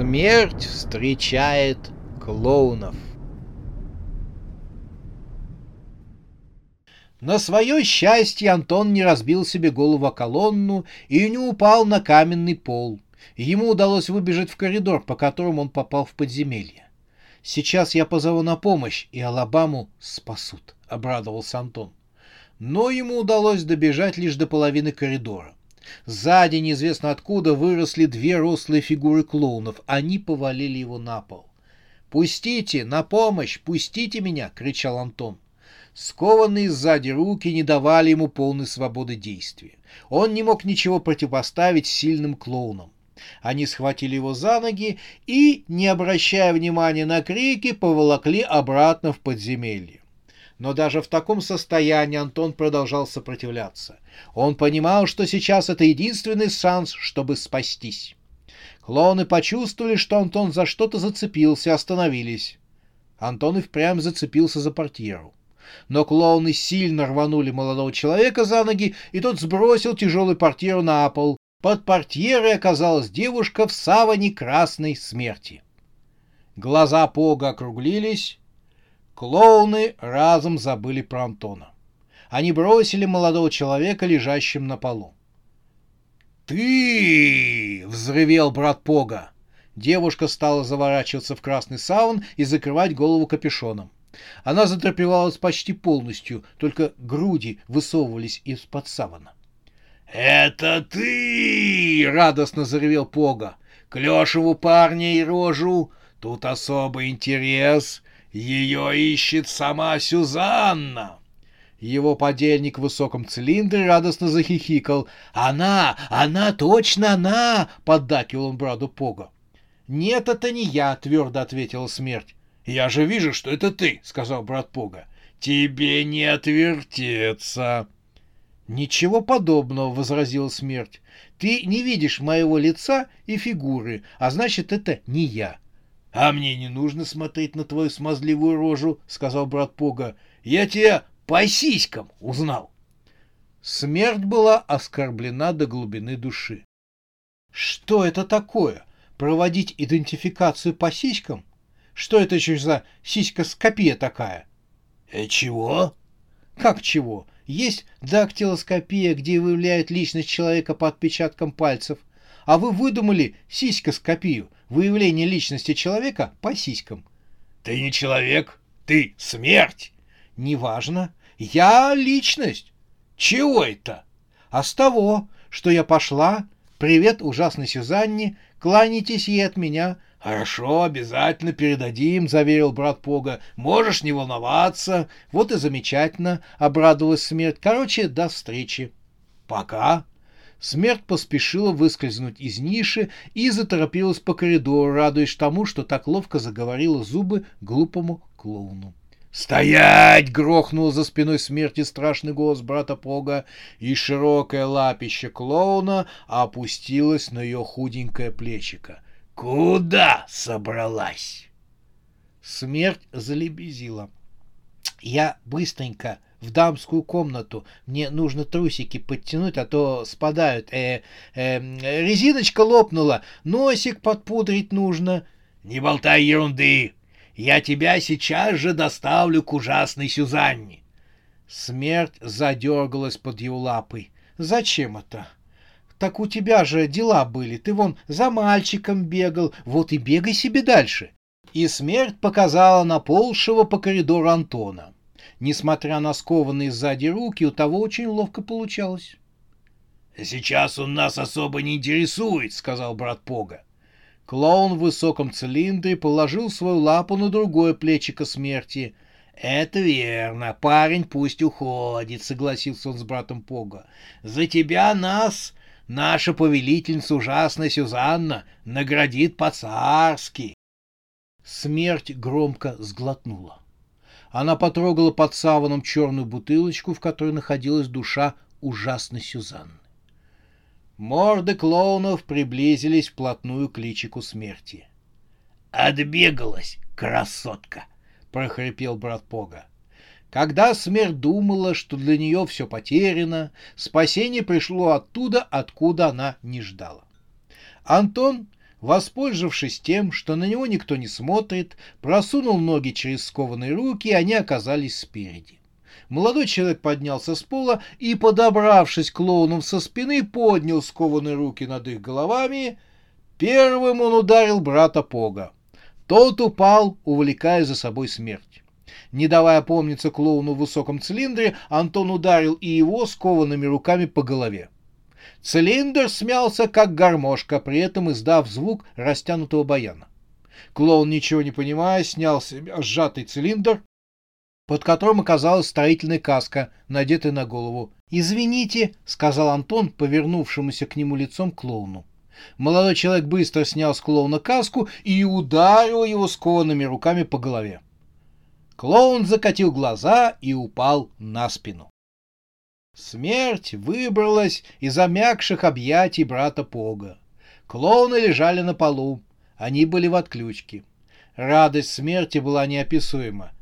Смерть встречает клоунов. На свое счастье Антон не разбил себе голову о колонну и не упал на каменный пол. Ему удалось выбежать в коридор, по которому он попал в подземелье. «Сейчас я позову на помощь, и Алабаму спасут», — обрадовался Антон. Но ему удалось добежать лишь до половины коридора. Сзади неизвестно откуда выросли две рослые фигуры клоунов. Они повалили его на пол. «Пустите! На помощь! Пустите меня!» — кричал Антон. Скованные сзади руки не давали ему полной свободы действия. Он не мог ничего противопоставить сильным клоунам. Они схватили его за ноги и, не обращая внимания на крики, поволокли обратно в подземелье. Но даже в таком состоянии Антон продолжал сопротивляться. Он понимал, что сейчас это единственный шанс, чтобы спастись. Клоуны почувствовали, что Антон за что-то зацепился остановились. Антон и впрямь зацепился за портьеру. Но клоуны сильно рванули молодого человека за ноги, и тот сбросил тяжелую портьеру на пол. Под портьерой оказалась девушка в саване красной смерти. Глаза Пога округлились, Клоуны разом забыли про Антона. Они бросили молодого человека, лежащим на полу. «Ты!» — взрывел брат Пога. Девушка стала заворачиваться в красный саун и закрывать голову капюшоном. Она затрапевалась почти полностью, только груди высовывались из-под савана. «Это ты!» — радостно заревел Пога. «Клешеву парня и рожу! Тут особый интерес! Ее ищет сама Сюзанна!» Его подельник в высоком цилиндре радостно захихикал. «Она! Она! Точно она!» — поддакивал он браду Пога. «Нет, это не я», — твердо ответила смерть. «Я же вижу, что это ты», — сказал брат Пога. «Тебе не отвертеться». «Ничего подобного», — возразила смерть. «Ты не видишь моего лица и фигуры, а значит, это не я». «А мне не нужно смотреть на твою смазливую рожу», — сказал брат Пога. «Я тебя по сиськам узнал». Смерть была оскорблена до глубины души. «Что это такое? Проводить идентификацию по сиськам? Что это еще за сиськоскопия такая?» «Э, чего?» «Как чего? Есть дактилоскопия, где выявляют личность человека по отпечаткам пальцев. А вы выдумали сиськоскопию — выявление личности человека по сиськам. Ты не человек, ты смерть. Неважно. Я личность. Чего это? А с того, что я пошла, привет ужасной Сюзанне, кланяйтесь ей от меня. Хорошо, обязательно передадим, заверил брат Пога. Можешь не волноваться. Вот и замечательно, обрадовалась смерть. Короче, до встречи. Пока. Смерть поспешила выскользнуть из ниши и заторопилась по коридору, радуясь тому, что так ловко заговорила зубы глупому клоуну. «Стоять!» — грохнул за спиной смерти страшный голос брата Пога, и широкое лапище клоуна опустилось на ее худенькое плечико. «Куда собралась?» Смерть залебезила. «Я быстренько!» В дамскую комнату. Мне нужно трусики подтянуть, а то спадают. Э, э, резиночка лопнула, носик подпудрить нужно. Не болтай ерунды. Я тебя сейчас же доставлю к ужасной Сюзанне. Смерть задергалась под его лапой. Зачем это? Так у тебя же дела были. Ты вон за мальчиком бегал. Вот и бегай себе дальше. И смерть показала на полшего по коридору Антона. Несмотря на скованные сзади руки, у того очень ловко получалось. «Сейчас он нас особо не интересует», — сказал брат Пога. Клоун в высоком цилиндре положил свою лапу на другое плечико смерти. «Это верно, парень пусть уходит», — согласился он с братом Пога. «За тебя нас Наша повелительница ужасная Сюзанна наградит по-царски. Смерть громко сглотнула. Она потрогала под саваном черную бутылочку, в которой находилась душа ужасной Сюзанны. Морды клоунов приблизились вплотную к личику смерти. «Отбегалась, красотка!» — прохрипел брат Пога. Когда смерть думала, что для нее все потеряно, спасение пришло оттуда, откуда она не ждала. Антон, воспользовавшись тем, что на него никто не смотрит, просунул ноги через скованные руки, и они оказались спереди. Молодой человек поднялся с пола и, подобравшись к клоунам со спины, поднял скованные руки над их головами. Первым он ударил брата Пога. Тот упал, увлекая за собой смерть. Не давая помниться клоуну в высоком цилиндре, Антон ударил и его скованными руками по голове. Цилиндр смялся, как гармошка, при этом издав звук растянутого баяна. Клоун, ничего не понимая, снял сжатый цилиндр, под которым оказалась строительная каска, надетая на голову. «Извините», — сказал Антон, повернувшемуся к нему лицом клоуну. Молодой человек быстро снял с клоуна каску и ударил его скованными руками по голове. Клоун закатил глаза и упал на спину. Смерть выбралась из замягших объятий брата Пога. Клоуны лежали на полу. Они были в отключке. Радость смерти была неописуема.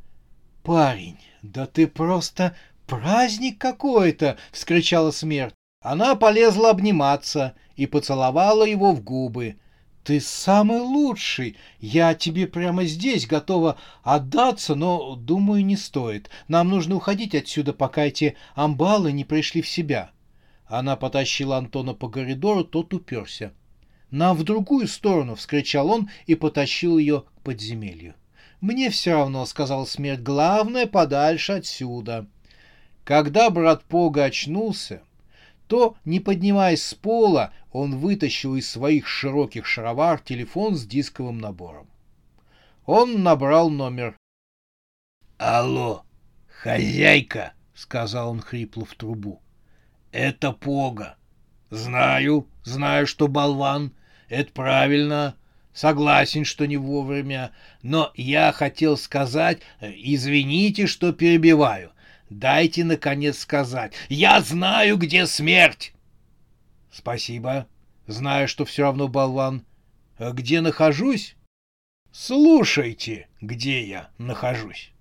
«Парень, да ты просто праздник какой-то!» — вскричала смерть. Она полезла обниматься и поцеловала его в губы. «Ты самый лучший! Я тебе прямо здесь готова отдаться, но, думаю, не стоит. Нам нужно уходить отсюда, пока эти амбалы не пришли в себя». Она потащила Антона по коридору, тот уперся. «Нам в другую сторону!» — вскричал он и потащил ее к подземелью. «Мне все равно», — сказал смерть, — «главное подальше отсюда». Когда брат Пога очнулся, то, не поднимаясь с пола, он вытащил из своих широких шаровар телефон с дисковым набором. Он набрал номер. «Алло, хозяйка!» — сказал он хрипло в трубу. «Это Пога. Знаю, знаю, что болван. Это правильно. Согласен, что не вовремя. Но я хотел сказать, извините, что перебиваю. Дайте, наконец, сказать. Я знаю, где смерть!» «Спасибо. Знаю, что все равно болван. А где нахожусь?» «Слушайте, где я нахожусь».